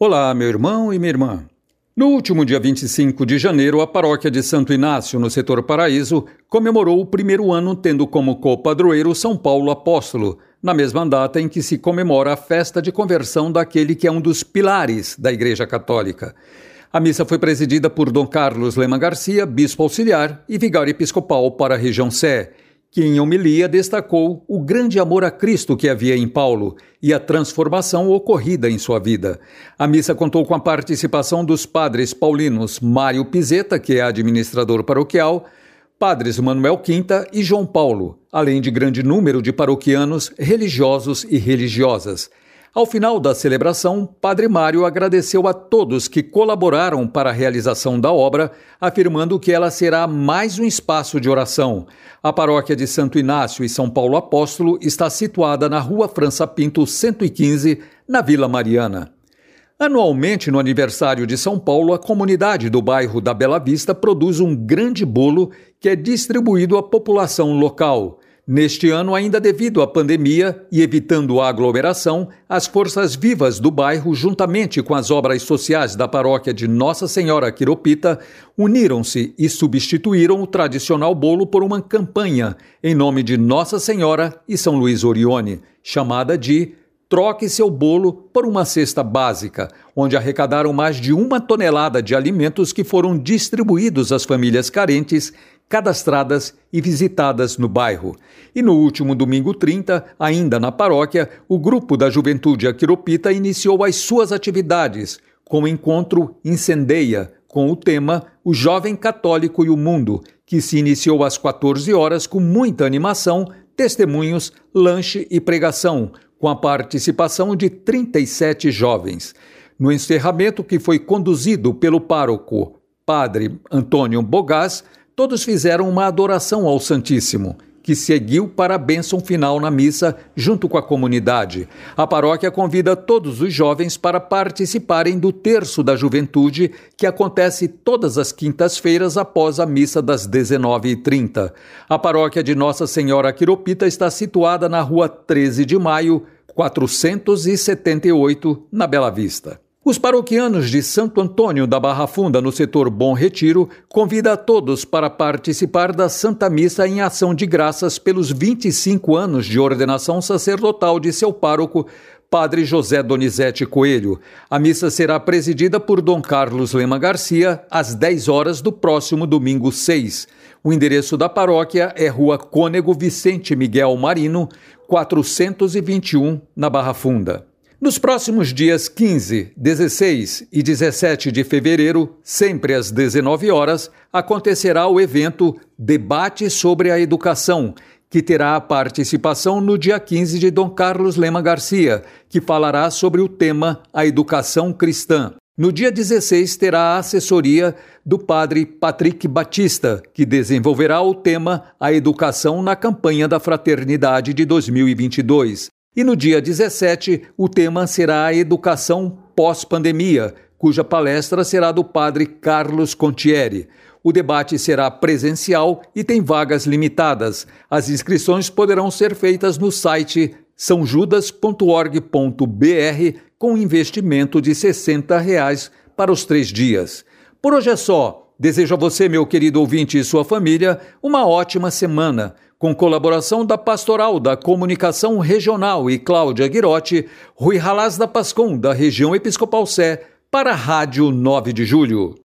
Olá, meu irmão e minha irmã. No último dia 25 de janeiro, a paróquia de Santo Inácio, no setor Paraíso, comemorou o primeiro ano tendo como co-padroeiro São Paulo Apóstolo, na mesma data em que se comemora a festa de conversão daquele que é um dos pilares da Igreja Católica. A missa foi presidida por Dom Carlos Lema Garcia, bispo auxiliar e vigário episcopal para a região Sé que em homilia destacou o grande amor a Cristo que havia em Paulo e a transformação ocorrida em sua vida. A missa contou com a participação dos padres paulinos Mário Pizeta, que é administrador paroquial, padres Manuel Quinta e João Paulo, além de grande número de paroquianos, religiosos e religiosas. Ao final da celebração, Padre Mário agradeceu a todos que colaboraram para a realização da obra, afirmando que ela será mais um espaço de oração. A paróquia de Santo Inácio e São Paulo Apóstolo está situada na Rua França Pinto 115, na Vila Mariana. Anualmente, no aniversário de São Paulo, a comunidade do bairro da Bela Vista produz um grande bolo que é distribuído à população local. Neste ano, ainda devido à pandemia e evitando a aglomeração, as forças vivas do bairro, juntamente com as obras sociais da paróquia de Nossa Senhora Quiropita, uniram-se e substituíram o tradicional bolo por uma campanha em nome de Nossa Senhora e São Luís Orione, chamada de Troque seu bolo por uma cesta básica, onde arrecadaram mais de uma tonelada de alimentos que foram distribuídos às famílias carentes cadastradas e visitadas no bairro. E no último domingo 30, ainda na paróquia, o grupo da Juventude Aquiropita iniciou as suas atividades com o encontro Incendeia, com o tema O Jovem Católico e o Mundo, que se iniciou às 14 horas com muita animação, testemunhos, lanche e pregação, com a participação de 37 jovens. No encerramento, que foi conduzido pelo pároco Padre Antônio Bogás, todos fizeram uma adoração ao Santíssimo, que seguiu para a bênção final na missa junto com a comunidade. A paróquia convida todos os jovens para participarem do Terço da Juventude, que acontece todas as quintas-feiras após a missa das 19h30. A paróquia de Nossa Senhora Quiropita está situada na rua 13 de maio, 478, na Bela Vista. Os paroquianos de Santo Antônio da Barra Funda, no setor Bom Retiro, convida a todos para participar da Santa Missa em ação de graças pelos 25 anos de ordenação sacerdotal de seu pároco, Padre José Donizete Coelho. A missa será presidida por Dom Carlos Lema Garcia às 10 horas do próximo domingo 6. O endereço da paróquia é Rua Cônego Vicente Miguel Marino, 421, na Barra Funda. Nos próximos dias 15, 16 e 17 de fevereiro, sempre às 19 horas, acontecerá o evento Debate sobre a Educação, que terá a participação no dia 15 de Dom Carlos Lema Garcia, que falará sobre o tema A Educação Cristã. No dia 16 terá a assessoria do padre Patrick Batista, que desenvolverá o tema A Educação na campanha da Fraternidade de 2022. E no dia 17, o tema será a educação pós-pandemia, cuja palestra será do padre Carlos Contieri. O debate será presencial e tem vagas limitadas. As inscrições poderão ser feitas no site sãojudas.org.br com investimento de 60 reais para os três dias. Por hoje é só. Desejo a você, meu querido ouvinte e sua família, uma ótima semana com colaboração da Pastoral da Comunicação Regional e Cláudia Guirotti, Rui Ralaz da Pascom, da região Episcopal Sé, para a Rádio 9 de Julho.